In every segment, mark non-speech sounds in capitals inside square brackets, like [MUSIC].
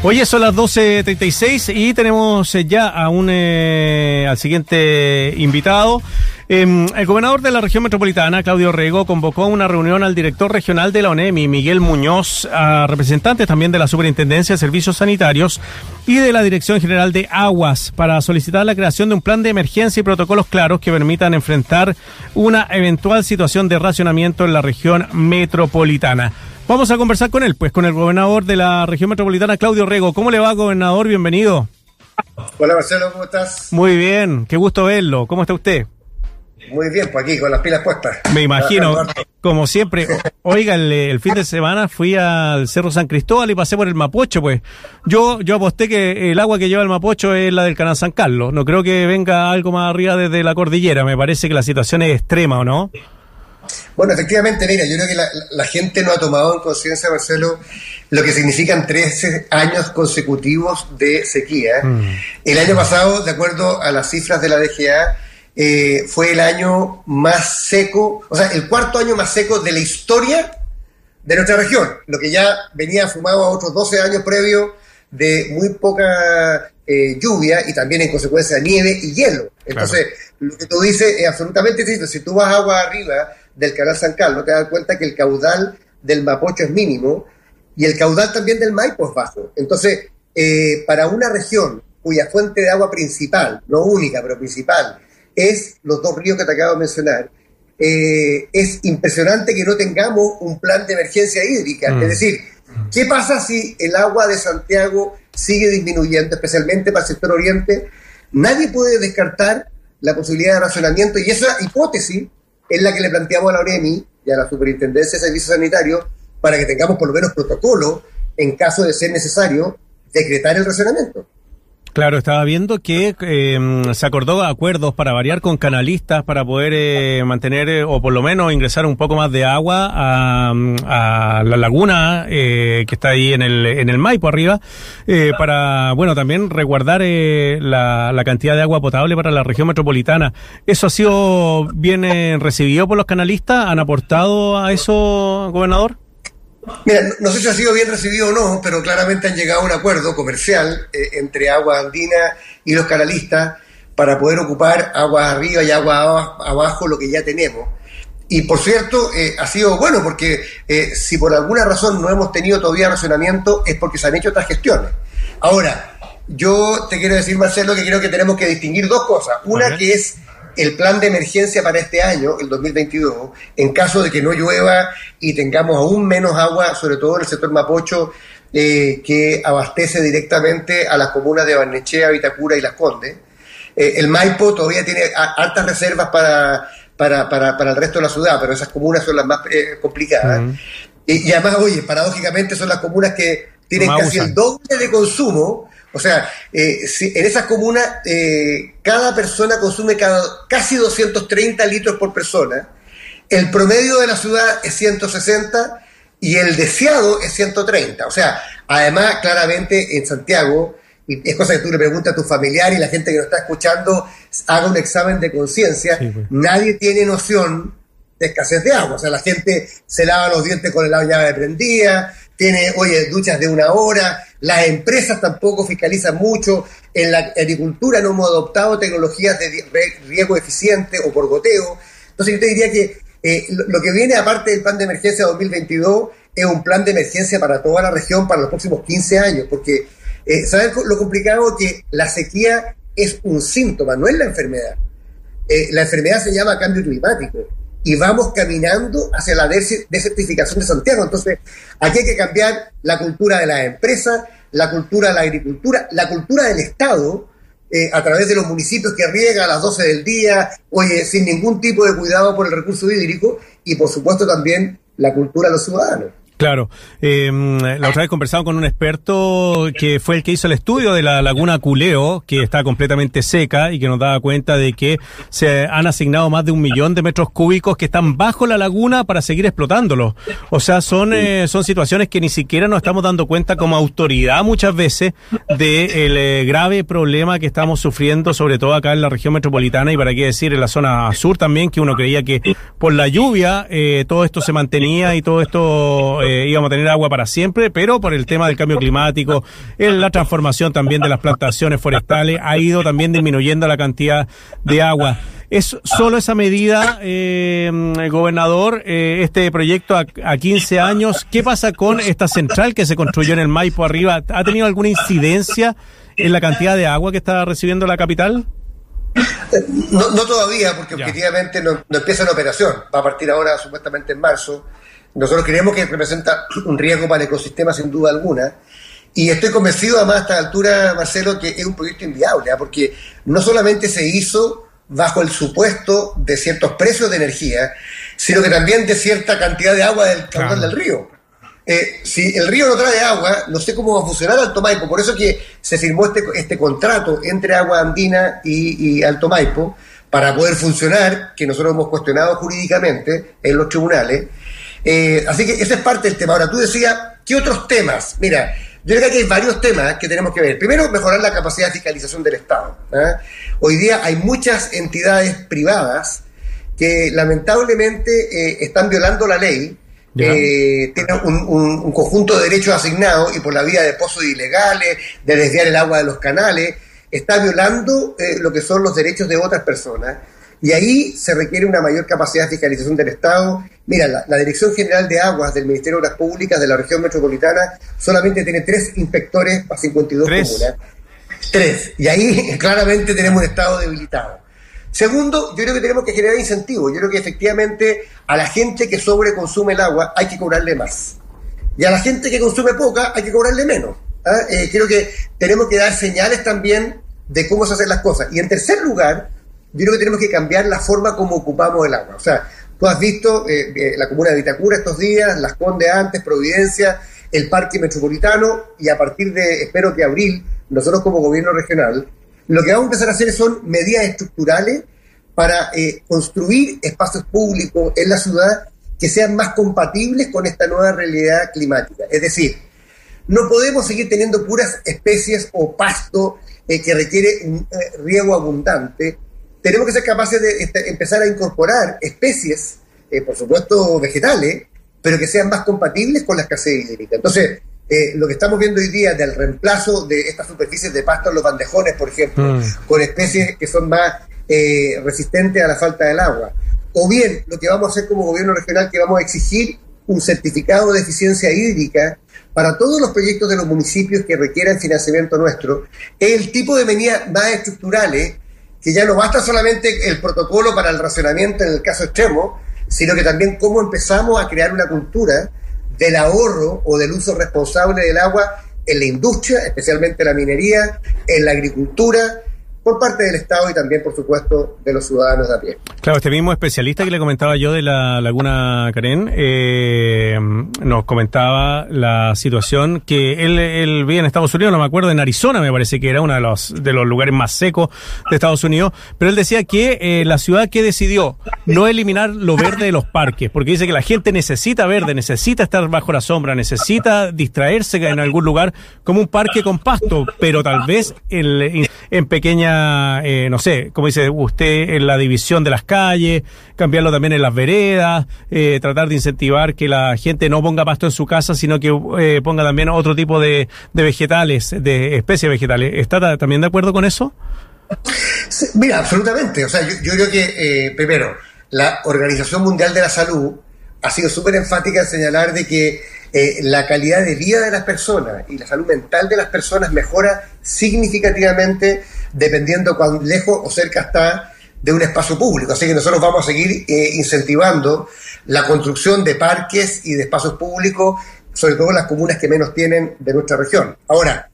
Hoy son las 12.36 y tenemos eh, ya a un, eh, al siguiente invitado. Em, el gobernador de la región metropolitana, Claudio Rego, convocó una reunión al director regional de la ONEMI, Miguel Muñoz, a representantes también de la Superintendencia de Servicios Sanitarios y de la Dirección General de Aguas para solicitar la creación de un plan de emergencia y protocolos claros que permitan enfrentar una eventual situación de racionamiento en la región metropolitana. Vamos a conversar con él, pues con el gobernador de la región metropolitana, Claudio Rego. ¿Cómo le va, gobernador? Bienvenido. Hola, Marcelo, ¿cómo estás? Muy bien, qué gusto verlo. ¿Cómo está usted? Muy bien, pues aquí con las pilas puestas. Me imagino, como siempre. Oiga, el, fin de semana fui al Cerro San Cristóbal y pasé por el Mapocho, pues. Yo, yo aposté que el agua que lleva el Mapocho es la del canal San Carlos. No creo que venga algo más arriba desde la cordillera. Me parece que la situación es extrema, ¿o no? Bueno, efectivamente, mira, yo creo que la, gente no ha tomado en conciencia, Marcelo, lo que significan 13 años consecutivos de sequía. Mm. El año pasado, de acuerdo a las cifras de la DGA, eh, fue el año más seco, o sea, el cuarto año más seco de la historia de nuestra región, lo que ya venía sumado a otros 12 años previos de muy poca eh, lluvia y también en consecuencia nieve y hielo. Entonces, lo que tú dices es absolutamente cierto. Si tú vas agua arriba del canal San Carlos, te das cuenta que el caudal del Mapocho es mínimo y el caudal también del Maipo es bajo. Entonces, eh, para una región cuya fuente de agua principal, no única, pero principal, es los dos ríos que te acabo de mencionar, eh, es impresionante que no tengamos un plan de emergencia hídrica. Mm. Es decir, ¿qué pasa si el agua de Santiago sigue disminuyendo, especialmente para el sector oriente? Nadie puede descartar la posibilidad de racionamiento y esa hipótesis es la que le planteamos a la OREMI y a la Superintendencia de Servicios Sanitarios para que tengamos por lo menos protocolo en caso de ser necesario decretar el racionamiento. Claro, estaba viendo que em, se acordó acuerdos para variar con canalistas para poder eh, mantener eh, o por lo menos ingresar un poco más de agua a, la laguna eh, que está ahí en el, en el Maipo arriba para, bueno, también resguardar la, la, cantidad de agua potable para la región metropolitana. ¿Eso ha sido bien recibido por los canalistas? ¿Han aportado a eso, gobernador? Mira, no, sé si ha sido bien recibido o no, pero claramente han llegado a un acuerdo comercial eh, entre Agua Andina y los canalistas para poder ocupar agua arriba y agua abajo, lo que ya tenemos. Y por cierto, eh, ha sido bueno porque eh, si por alguna razón no hemos tenido todavía racionamiento es porque se han hecho otras gestiones. Ahora, yo te quiero decir, Marcelo, que creo que tenemos que distinguir dos cosas. Una que es el plan de emergencia para este año, el 2022, en caso de que no llueva y tengamos aún menos agua, sobre todo en el sector Mapocho, eh, que abastece directamente a las comunas de Barnechea, Vitacura y Las Condes. Eh, el Maipo todavía tiene altas reservas para, para, para, para, el resto de la ciudad, pero esas comunas son las más eh, complicadas. y, además, oye, paradójicamente son las comunas que tienen casi el doble de consumo o sea, eh, en esas comunas eh, cada persona consume cada, casi 230 litros por persona. El promedio de la ciudad es 160 y el deseado es 130. O sea, además, claramente en Santiago, y es cosa que tú le preguntas a tu familiar y la gente que nos está escuchando haga un examen de conciencia, pues. nadie tiene noción de escasez de agua. O sea, la gente se lava los dientes con el agua de prendida, tiene, oye, duchas de una hora, las empresas tampoco fiscalizan mucho, en la agricultura no hemos adoptado tecnologías de riego eficiente o por goteo. Entonces yo te diría que eh, lo que viene aparte del plan de emergencia 2022 es un plan de emergencia para toda la región para los próximos 15 años, porque eh, ¿sabes lo complicado? Que la sequía es un síntoma, no es la enfermedad. Eh, la enfermedad se llama cambio climático y vamos caminando hacia la desertificación de Santiago. Entonces, aquí hay que cambiar la cultura de las empresas, la cultura de la agricultura, la cultura del Estado, eh, a través de los municipios que riega a las 12 del día, oye, sin ningún tipo de cuidado por el recurso hídrico, y por supuesto también la cultura de los ciudadanos. Claro. Eh, la otra vez conversamos con un experto que fue el que hizo el estudio de la laguna Culeo, que está completamente seca y que nos daba cuenta de que se han asignado más de un millón de metros cúbicos que están bajo la laguna para seguir explotándolo. O sea, son, eh, son situaciones que ni siquiera nos estamos dando cuenta como autoridad muchas veces del de eh, grave problema que estamos sufriendo, sobre todo acá en la región metropolitana y para qué decir en la zona sur también, que uno creía que por la lluvia eh, todo esto se mantenía y todo esto eh, íbamos a tener agua para siempre, pero por el tema del cambio climático, en la transformación también de las plantaciones forestales, ha ido también disminuyendo la cantidad de agua. ¿Es solo esa medida, eh, gobernador, eh, este proyecto a, a, 15 años? ¿Qué pasa con esta central que se construyó en el Maipo arriba? ¿Ha tenido alguna incidencia en la cantidad de agua que está recibiendo la capital? No, no todavía, porque ya. objetivamente no, no, empieza la operación. Va a partir ahora supuestamente en marzo. Nosotros creemos que representa [CLEARS THROAT] un riesgo para el ecosistema sin duda alguna. Y estoy convencido además a esta altura, Marcelo, que es un proyecto inviable, ¿eh? porque no solamente se hizo bajo el supuesto de ciertos precios de energía, sino que también de cierta cantidad de agua del caudal claro. del río. Eh, si el río no trae agua, no sé cómo va a funcionar Alto Maipo, por eso que se firmó este, este contrato entre Agua Andina y, y, Alto Maipo para poder funcionar, que nosotros hemos cuestionado jurídicamente en los tribunales. Eh, así que esa es parte del tema. Ahora, tú decías, ¿qué otros temas? Mira, yo creo que hay varios temas que tenemos que ver. Primero, mejorar la capacidad de fiscalización del Estado. ¿eh? Hoy día hay muchas entidades privadas que lamentablemente eh, están violando la ley, eh, tienen un, un, un, conjunto de derechos asignados y por la vía de pozos ilegales, de desviar el agua de los canales, está violando eh, lo que son los derechos de otras personas. Y ahí se requiere una mayor capacidad de fiscalización del Estado. Mira, la, la, Dirección General de Aguas del Ministerio de Obras Públicas de la región metropolitana solamente tiene tres inspectores para 52 ¿Tres? comunas. Tres. Y ahí [LAUGHS] claramente tenemos un Estado debilitado. Segundo, yo creo que tenemos que generar incentivos. Yo creo que efectivamente a la gente que sobreconsume el agua hay que cobrarle más. Y a la gente que consume poca hay que cobrarle menos. ¿ah? Eh, creo que tenemos que dar señales también de cómo se hacen las cosas. Y en tercer lugar, yo creo que tenemos que cambiar la forma como ocupamos el agua. O sea, tú has visto eh, eh, la comuna de Vitacura estos días, Las Condes antes, Providencia, el Parque Metropolitano, y a partir de, espero que abril, nosotros como gobierno regional, lo que vamos a empezar a hacer son medidas estructurales para eh, construir espacios públicos en la ciudad que sean más compatibles con esta nueva realidad climática. Es decir, no podemos seguir teniendo puras especies o pasto que requiere un riego abundante. Tenemos que ser capaces de este, empezar a incorporar especies, eh, por supuesto vegetales, pero que sean más compatibles con la escasez hídrica. Entonces, eh, lo que estamos viendo hoy día del reemplazo de estas superficies de pasto en los bandejones, por ejemplo, mm. con especies que son más eh, resistentes a la falta del agua. O bien, lo que vamos a hacer como gobierno regional, que vamos a exigir un certificado de eficiencia hídrica para todos los proyectos de los municipios que requieran financiamiento nuestro, es el tipo de medidas más estructurales, que ya no basta solamente el protocolo para el racionamiento en el caso extremo, sino que también cómo empezamos a crear una cultura del ahorro o del uso responsable del agua en la industria, especialmente la minería, en la agricultura, por parte del Estado y también, por supuesto, de los ciudadanos de a pie. Claro, este mismo especialista que le comentaba yo de la Laguna Karen eh, nos comentaba la situación que él, él vive en Estados Unidos, no me acuerdo, en Arizona me parece que era uno de los, de los lugares más secos de Estados Unidos, pero él decía que eh, la ciudad que decidió no eliminar lo verde de los parques, porque dice que la gente necesita verde, necesita estar bajo la sombra, necesita distraerse en algún lugar como un parque con pasto, pero tal vez en, en pequeña eh, no sé, como dice usted, en la división de las calles, cambiarlo también en las veredas, eh, tratar de incentivar que la gente no ponga pasto en su casa, sino que eh, ponga también otro tipo de, vegetales, de especies vegetales. ¿Está también de acuerdo con eso? Sí, mira, absolutamente. O sea, yo, creo que, primero, la Organización Mundial de la Salud ha sido súper enfática en señalar de que la calidad de vida de las personas y la salud mental de las personas mejora significativamente dependiendo cuán lejos o cerca está de un espacio público. Así que nosotros vamos a seguir eh, incentivando la construcción de parques y de espacios públicos, sobre todo en las comunas que menos tienen de nuestra región. Ahora,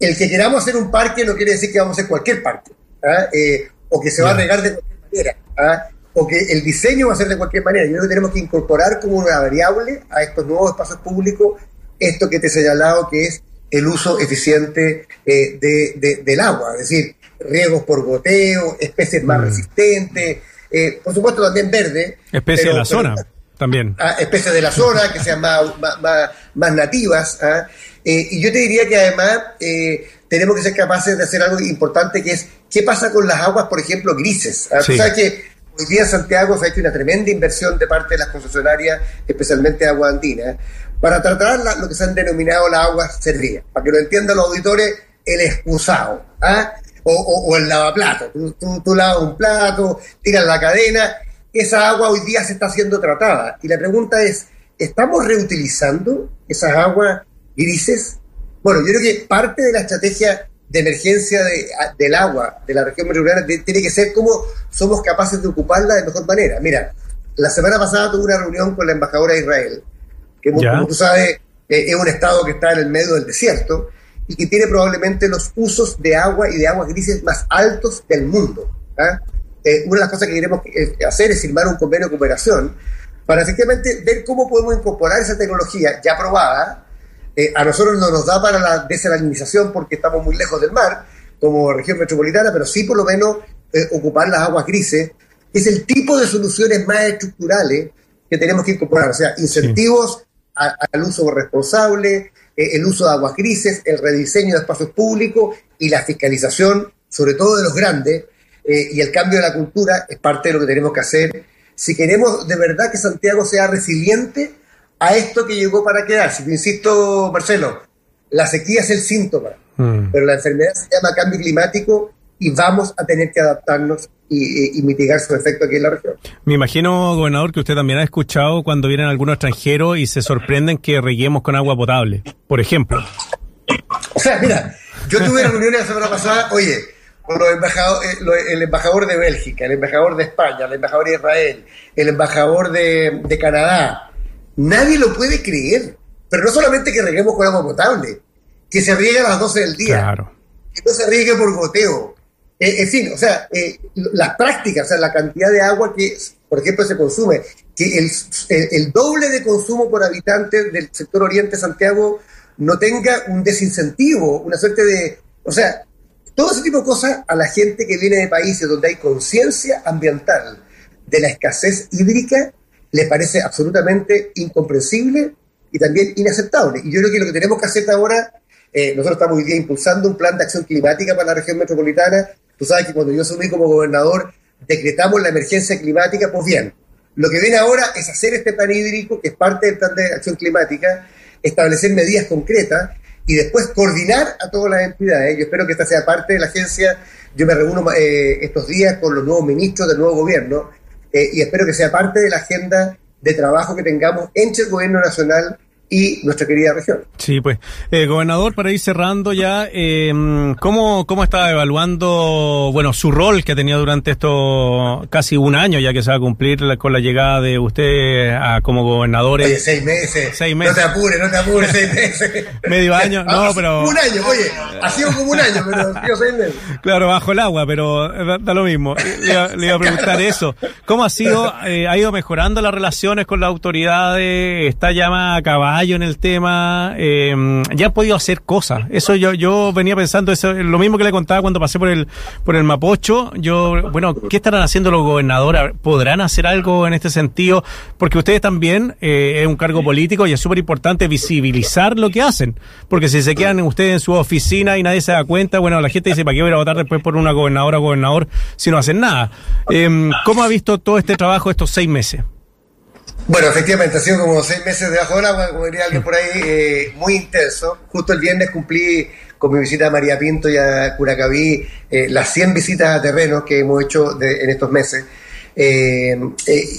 el que queramos hacer un parque no quiere decir que vamos a hacer cualquier parque, ¿ah? eh, o que se va a regar de cualquier manera, ¿ah? o que el diseño va a ser de cualquier manera. Yo creo que tenemos que incorporar como una variable a estos nuevos espacios públicos esto que te he señalado, que es el uso eficiente eh, de, de, del agua, es decir, riegos por goteo, especies más mm. resistentes, eh, por supuesto también verde. Especies de la zona también. Ah, especies de la zona que sean más, más, más nativas. ¿ah? Eh, y yo te diría que además eh, tenemos que ser capaces de hacer algo importante que es qué pasa con las aguas, por ejemplo, grises. ¿ah? Sí. Tú sabes que hoy día en Santiago se ha hecho una tremenda inversión de parte de las concesionarias, especialmente Agua Andina, para tratar lo que se han denominado las aguas servidas. Para que lo entiendan los auditores, el excusado ¿ah? O, el lavaplato. Tú, tú, lavas un plato, tiras la cadena, esa agua hoy día se está siendo tratada. Y la pregunta es, ¿estamos reutilizando esas aguas grises? Bueno, yo creo que parte de la estrategia de emergencia del agua de la región metropolitana tiene que ser cómo somos capaces de ocuparla de mejor manera. Mira, la semana pasada tuve una reunión con la embajadora de Israel, que como tú sabes eh, es un estado que está en el medio del desierto y que tiene probablemente los usos de agua y de aguas grises más altos del mundo. ¿ah? Eh, una de las cosas que queremos eh, hacer es firmar un convenio de cooperación para efectivamente ver cómo podemos incorporar esa tecnología ya probada. Eh, a nosotros no nos da para la desalinización porque estamos muy lejos del mar, como región metropolitana, pero sí por lo menos ocupar las aguas grises. Es el tipo de soluciones más estructurales que tenemos que incorporar, o sea, incentivos al uso responsable, el uso de aguas grises, el rediseño de espacios públicos y la fiscalización, sobre todo de los grandes, eh, y el cambio de la cultura es parte de lo que tenemos que hacer si queremos de verdad que Santiago sea resiliente a esto que llegó para quedarse. Te insisto, Marcelo, la sequía es el síntoma, mm. pero la enfermedad se llama cambio climático y vamos a tener que adaptarnos y, mitigar su efecto aquí en la región. Me imagino, gobernador, que usted también ha escuchado cuando vienen algunos extranjeros y se sorprenden que reguemos con agua potable, por ejemplo. O sea, mira, yo tuve reuniones la semana pasada, oye, eh, el embajador de Bélgica, el embajador de España, el embajador de Israel, el embajador de, Canadá. Nadie lo puede creer. Pero no solamente que reguemos con agua potable, que se riegue a las 12 del día. Que no se riegue por goteo. Eh, en fin, o sea, eh, las prácticas, o sea, la cantidad de agua que, por ejemplo, se consume, que el, el doble de consumo por habitante del sector oriente Santiago no tenga un desincentivo, una suerte de... O sea, todo ese tipo de cosas a la gente que viene de países donde hay conciencia ambiental de la escasez hídrica le parece absolutamente incomprensible y también inaceptable. Y yo creo que lo que tenemos que hacer ahora, eh, nosotros estamos hoy día impulsando un plan de acción climática para la región metropolitana. Tú sabes que cuando yo asumí como gobernador decretamos la emergencia climática, pues bien, lo que viene ahora es hacer este plan hídrico, que es parte del plan de acción climática, establecer medidas concretas y después coordinar a todas las entidades. Yo espero que esta sea parte de la agencia. Yo me reúno eh, estos días con los nuevos ministros del nuevo gobierno eh, y espero que sea parte de la agenda de trabajo que tengamos entre el gobierno nacional y nuestra querida región. Sí, pues, eh, gobernador, para ir cerrando ya, eh, ¿cómo, ¿cómo está evaluando, bueno, su rol que ha tenido durante esto casi un año, ya que se va a cumplir con la llegada de usted a, como gobernador? Oye, seis meses. Seis meses. No te apures, no te apures, seis meses. [LAUGHS] Medio año, no, pero... Un año, oye, ha sido como un año, pero ha sido seis meses. Claro, bajo el agua, pero da, lo mismo. Le, iba a preguntar eso. ¿Cómo ha sido, eh, ha ido mejorando las relaciones con las autoridades? ¿Está ya más acabada? En el tema, eh, ya han podido hacer cosas. Eso yo, yo venía pensando, eso lo mismo que le contaba cuando pasé por el, por el Mapocho. Yo, bueno, ¿qué estarán haciendo los gobernadores? ¿Podrán hacer algo en este sentido? Porque ustedes también, eh, es un cargo político y es súper importante visibilizar lo que hacen. Porque si se quedan ustedes en su oficina y nadie se da cuenta, bueno, la gente dice, ¿para qué voy a votar después por una gobernadora o gobernador si no hacen nada? Eh, ¿Cómo ha visto todo este trabajo estos seis meses? Bueno, efectivamente, ha sido como seis meses debajo del agua, como diría alguien por ahí, eh, muy intenso. Justo el viernes cumplí con mi visita a María Pinto y a Curacaví eh, las 100 visitas a terrenos que hemos hecho en estos meses. Eh,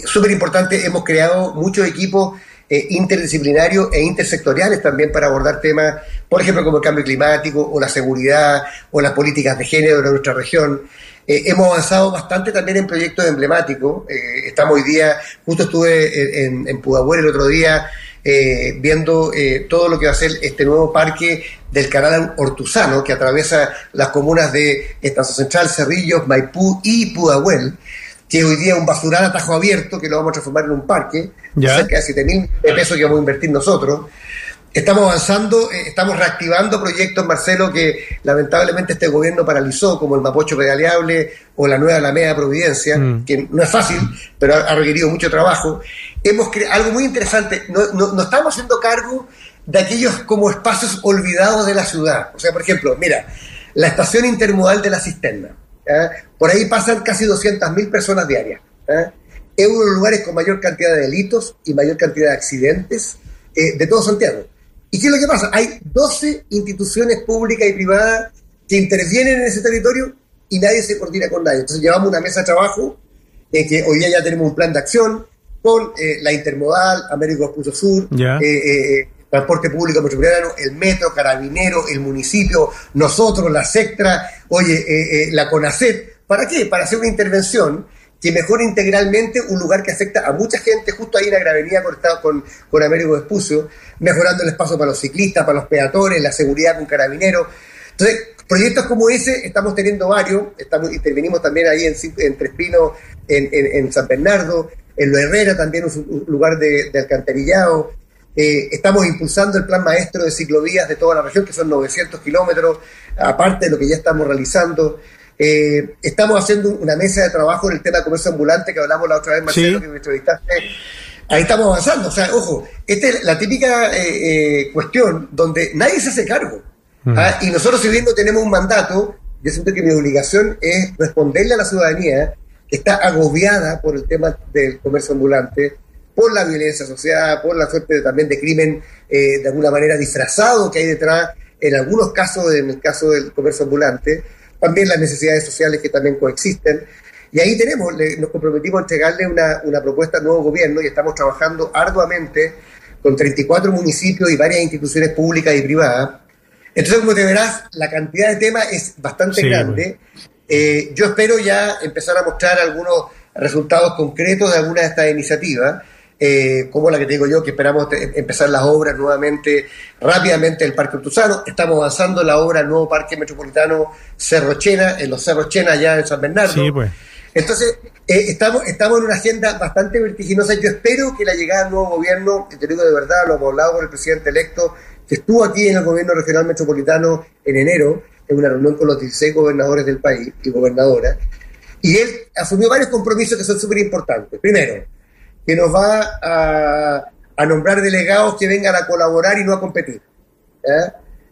Súper importante, hemos creado muchos equipos interdisciplinarios e intersectoriales también para abordar temas, por ejemplo, como el cambio climático o la seguridad o las políticas de género de nuestra región. Eh, hemos avanzado bastante también en proyectos emblemáticos. Eh, estamos hoy día, justo estuve en, en Pudahuel el otro día eh, viendo todo lo que va a ser este nuevo parque del canal Hortuzano que atraviesa las comunas de Estancia Central, Cerrillos, Maipú y Pudahuel que hoy día es un basural a tajo abierto que lo vamos a transformar en un parque, cerca de 7 mil pesos que vamos a invertir nosotros. Estamos avanzando, eh, estamos reactivando proyectos, Marcelo, que lamentablemente este gobierno paralizó, como el Mapocho Pedaleable o la nueva Alameda Providencia, mm. que no es fácil, pero ha, requerido mucho trabajo. Hemos algo muy interesante, no, no, estamos haciendo cargo de aquellos como espacios olvidados de la ciudad. O sea, por ejemplo, mira, la estación intermodal de la cisterna. Por ahí pasan casi 200.000 personas diarias. Es uno de los lugares con mayor cantidad de delitos y mayor cantidad de accidentes eh, de todo Santiago. ¿Y qué es lo que pasa? Hay 12 instituciones públicas y privadas que intervienen en ese territorio y nadie se coordina con nadie. Entonces llevamos una mesa de trabajo, eh, que hoy día ya tenemos un plan de acción con eh, la Intermodal, Américo Espuso Sur, Transporte Público Metropolitano, el Metro, Carabinero, el municipio, nosotros, la SECTRA, oye, la CONACET. ¿Para qué? Para hacer una intervención que mejore integralmente un lugar que afecta a mucha gente, justo ahí en la gravedad conectado con, con Américo Espucio, mejorando el espacio para los ciclistas, para los peatones, la seguridad con carabineros. Entonces, proyectos como ese estamos teniendo varios, estamos, intervenimos también ahí en, en Trespino, en, en, San Bernardo, en Lo Herrera también un, lugar de, alcantarillado. Eh, estamos impulsando el plan maestro de ciclovías de toda la región, que son 900 kilómetros, aparte de lo que ya estamos realizando. Eh, estamos haciendo una mesa de trabajo en el tema de comercio ambulante que hablamos la otra vez, Marcelo, que me entrevistaste. Ahí estamos avanzando. O sea, ojo, esta es la típica eh, eh, cuestión donde nadie se hace cargo. Mm. ¿ah? Y nosotros, si bien no tenemos un mandato, yo siento que mi obligación es responderle a la ciudadanía que está agobiada por el tema del comercio ambulante, por la violencia asociada, por la suerte también de crimen de alguna manera disfrazado que hay detrás, en algunos casos, en el caso del comercio ambulante también las necesidades sociales que también coexisten. Y ahí tenemos, nos comprometimos a entregarle una, una propuesta al nuevo gobierno y estamos trabajando arduamente con 34 municipios y varias instituciones públicas y privadas. Entonces, como te verás, la cantidad de temas es bastante grande. Eh, yo espero ya empezar a mostrar algunos resultados concretos de algunas de estas iniciativas. Eh, como la que te digo yo, que esperamos empezar las obras nuevamente rápidamente del Parque Utusano. Estamos avanzando la obra del nuevo Parque Metropolitano Cerro Chena, en los Cerros Chena, allá en San Bernardo. Pues. Entonces, eh, estamos, estamos en una agenda bastante vertiginosa. Yo espero que la llegada del nuevo gobierno, y te digo de verdad, lo hemos hablado con el presidente electo, que estuvo aquí en el gobierno regional metropolitano en enero, en una reunión con los 16 gobernadores del país y gobernadoras, y él asumió varios compromisos que son súper importantes. Primero, que nos va a, nombrar delegados que vengan a colaborar y no a competir.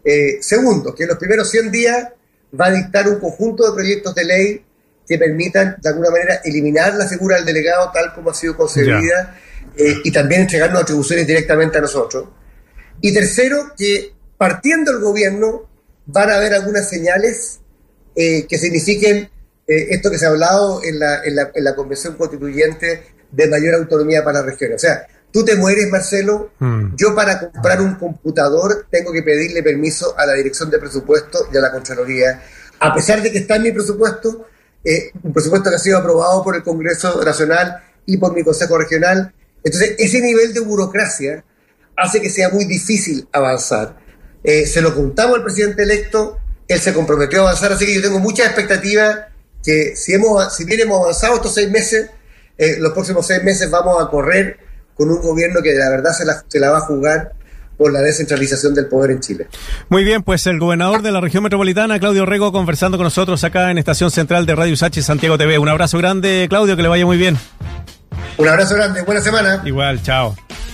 Eh, segundo, que en los primeros 100 días va a dictar un conjunto de proyectos de ley que permitan, de alguna manera, eliminar la figura del delegado tal como ha sido concebida eh, y también entregarnos atribuciones directamente a nosotros. Y tercero, que partiendo del gobierno van a haber algunas señales eh, que signifiquen esto que se ha hablado en la, en la, en la Convención Constituyente de mayor autonomía para las regiones. O sea, tú te mueres, Marcelo, mm. yo para comprar un computador tengo que pedirle permiso a la Dirección de Presupuesto y a la Contraloría, a pesar de que está en mi presupuesto, eh, un presupuesto que ha sido aprobado por el Congreso Nacional y por mi Consejo Regional. Entonces, ese nivel de burocracia hace que sea muy difícil avanzar. Eh, se lo contamos al presidente electo, él se comprometió a avanzar, así que yo tengo muchas expectativas que si, hemos, si bien hemos avanzado estos seis meses, eh, los próximos seis meses vamos a correr con un gobierno que la verdad se la, se la va a jugar por la descentralización del poder en Chile. Muy bien, pues el gobernador de la región metropolitana, Claudio Rego, conversando con nosotros acá en Estación Central de Radio USH Santiago TV. Un abrazo grande, Claudio, que le vaya muy bien. Un abrazo grande, buena semana. Igual, chao.